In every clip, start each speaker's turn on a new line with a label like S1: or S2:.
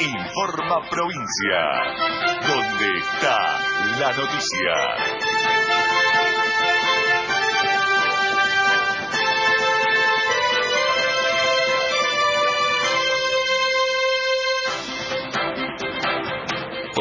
S1: Informa Provincia, donde está la noticia.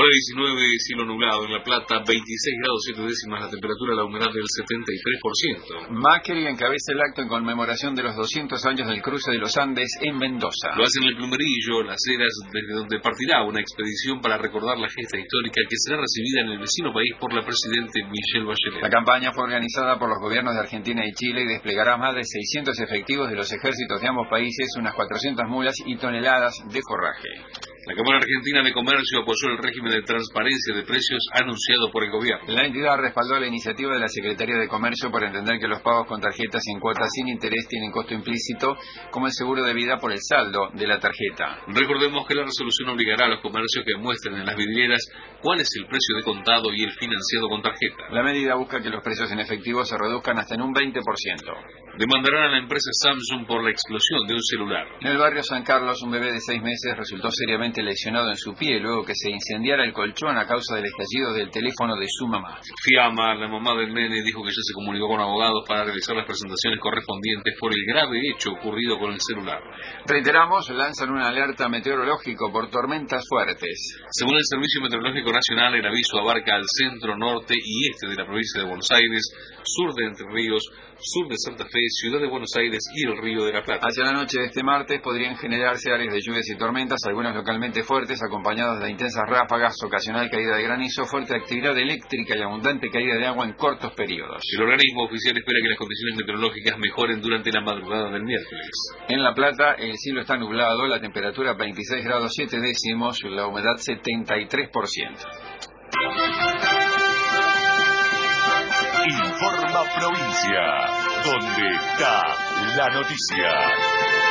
S2: Hora 19, cielo nublado en La Plata, 26 grados 7 décimas la temperatura, la humedad del 73%.
S3: Macri encabeza el acto en conmemoración de los 200 años del cruce de los Andes en Mendoza.
S2: Lo hacen el Plumerillo, Las Heras, desde donde partirá una expedición para recordar la gesta histórica que será recibida en el vecino país por la Presidente Michelle Bachelet.
S3: La campaña fue organizada por los gobiernos de Argentina y Chile y desplegará más de 600 efectivos de los ejércitos de ambos países, unas 400 mulas y toneladas de forraje.
S2: La Cámara Argentina de Comercio apoyó el régimen de transparencia de precios anunciado por el gobierno.
S3: La entidad respaldó la iniciativa de la Secretaría de Comercio por entender que los pagos con tarjetas sin cuotas sin interés tienen costo implícito, como el seguro de vida por el saldo de la tarjeta.
S2: Recordemos que la resolución obligará a los comercios que muestren en las vidrieras cuál es el precio de contado y el financiado con tarjeta.
S3: La medida busca que los precios en efectivo se reduzcan hasta en un 20%.
S2: Demandarán a la empresa Samsung por la explosión de un celular.
S3: En el barrio San Carlos, un bebé de seis meses resultó seriamente lesionado en su pie luego que se incendiara el colchón a causa del estallido del teléfono de su mamá.
S2: Fiamma, la mamá del nene, dijo que ya se comunicó con abogados para realizar las presentaciones correspondientes por el grave hecho ocurrido con el celular.
S3: Reiteramos, lanzan una alerta meteorológico por tormentas fuertes.
S2: Según el Servicio Meteorológico Nacional, el aviso abarca al centro, norte y este de la provincia de Buenos Aires, sur de Entre Ríos, sur de Santa Fe, ciudad de Buenos Aires y el Río de la Plata.
S3: Hacia la noche de este martes podrían generarse áreas de lluvias y tormentas, algunas localmente fuertes, acompañadas de intensas ráfagas, ocasional caída de granizo, fuerte actividad eléctrica y abundante caída de agua en cortos periodos.
S2: El organismo oficial espera que las condiciones meteorológicas mejoren durante la madrugada del miércoles.
S3: En La Plata el cielo está nublado, la temperatura 26 grados 7 décimos, la humedad 73%.
S1: Informa Provincia, donde está la noticia.